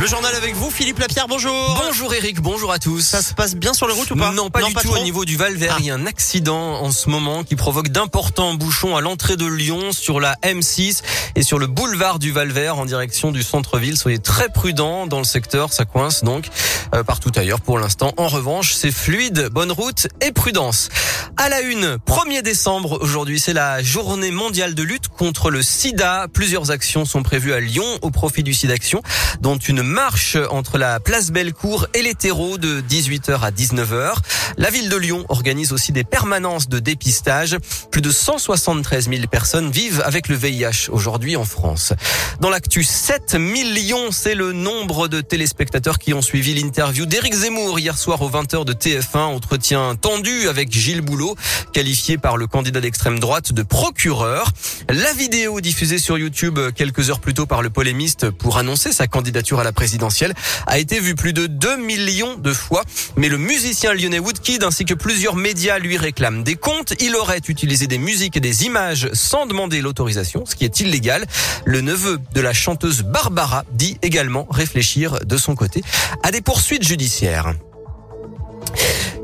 Le journal avec vous, Philippe Lapierre, bonjour. Bonjour Eric, bonjour à tous. Ça se passe bien sur les routes ou pas Non, pas du tout. trop Au niveau du Val-Vert, Ah. il y a un accident en ce moment qui provoque d'importants bouchons à l'entrée de Lyon sur la M6 et sur le boulevard du Val-Vert en direction du centre-ville. Soyez très prudents dans le secteur, ça coince donc euh, partout ailleurs pour l'instant. En revanche, c'est fluide, bonne route et prudence. À la une, 1er décembre aujourd'hui, c'est la journée mondiale de lutte contre le sida. Plusieurs actions sont prévues à Lyon au profit du sida Action, dont une marche entre la place Bellecour et les terreaux de 18h à 19h. La ville de Lyon organise aussi des permanences de dépistage. Plus de 173 000 personnes vivent avec le VIH aujourd'hui en France. Dans l'actu, 7 millions, c'est le nombre de téléspectateurs qui ont suivi l'interview d'Éric Zemmour hier soir aux 20h de TF1. Entretien tendu avec Gilles Boulot, qualifié par le candidat d'extrême droite de procureur. La vidéo diffusée sur YouTube quelques heures plus tôt par le polémiste pour annoncer sa candidature à la présidentielle a été vue plus de 2 millions de fois. Mais le musicien lyonnais Woodkid ainsi que plusieurs médias lui réclament des comptes. Il aurait utilisé des musiques et des images sans demander l'autorisation, ce qui est illégal. Le neveu de la chanteuse Barbara dit également réfléchir de son côté à des poursuites judiciaires.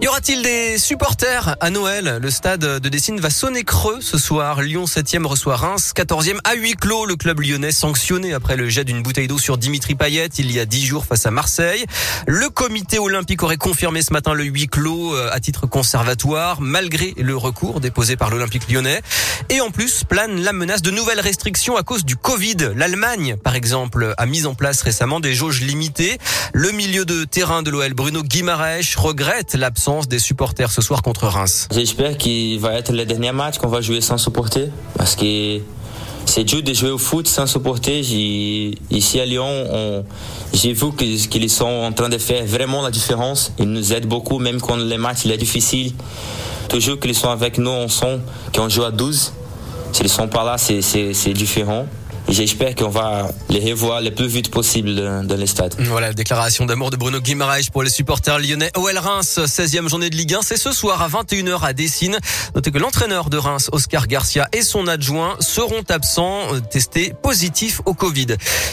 Y aura-t-il des supporters à Noël? Le stade de Dessine va sonner creux ce soir. Lyon 7e reçoit Reims 14e à huis clos. Le club lyonnais sanctionné après le jet d'une bouteille d'eau sur Dimitri Payet il y a 10 jours face à Marseille. Le comité olympique aurait confirmé ce matin le huis clos euh, à titre conservatoire malgré le recours déposé par l'Olympique lyonnais. Et en plus plane la menace de nouvelles restrictions à cause du Covid. L'Allemagne, par exemple, a mis en place récemment des jauges limitées. Le milieu de terrain de l'OL Bruno Guimaraes regrette l'absence des supporters ce soir contre Reims. J'espère qu'il va être le dernier match qu'on va jouer sans supporter parce que c'est dur de jouer au foot sans supporter. Ici à Lyon, on- j'ai vu qu'ils sont en train de faire vraiment la différence. Ils nous aident beaucoup, même quand le match il est difficile. Toujours qu'ils sont avec nous ensemble, qu'on joue à 12. S'ils sont pas là, c'est différent. J'espère qu'on va les revoir le plus vite possible dans dans le stade. Voilà, la déclaration d'amour de Bruno Guimaraes pour les supporters lyonnais. OL Reims, 16e journée de Ligue 1, c'est ce soir à 21h à Dessine. Notez que l'entraîneur de Reims, Oscar Garcia, et son adjoint seront absents, euh, testés positifs au Covid.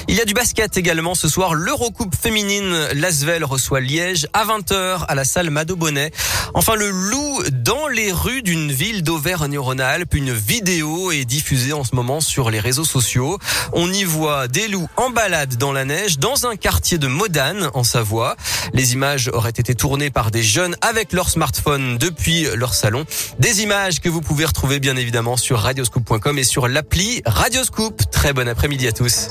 Il y a du basket également ce soir. L'Eurocoupe féminine, Lasvel reçoit Liège à 20h à la salle Mado Bonnet. Enfin, le loup dans les rues d'une ville d'Auvergne-Rhône-Alpes. Une vidéo est diffusée en ce moment sur les réseaux sociaux. On y voit des loups en balade dans la neige dans un quartier de Modane en Savoie. Les images auraient été tournées par des jeunes avec leur smartphone depuis leur salon. Des images que vous pouvez retrouver bien évidemment sur radioscoop.com et sur l'appli Radioscoop. Très bon après-midi à tous.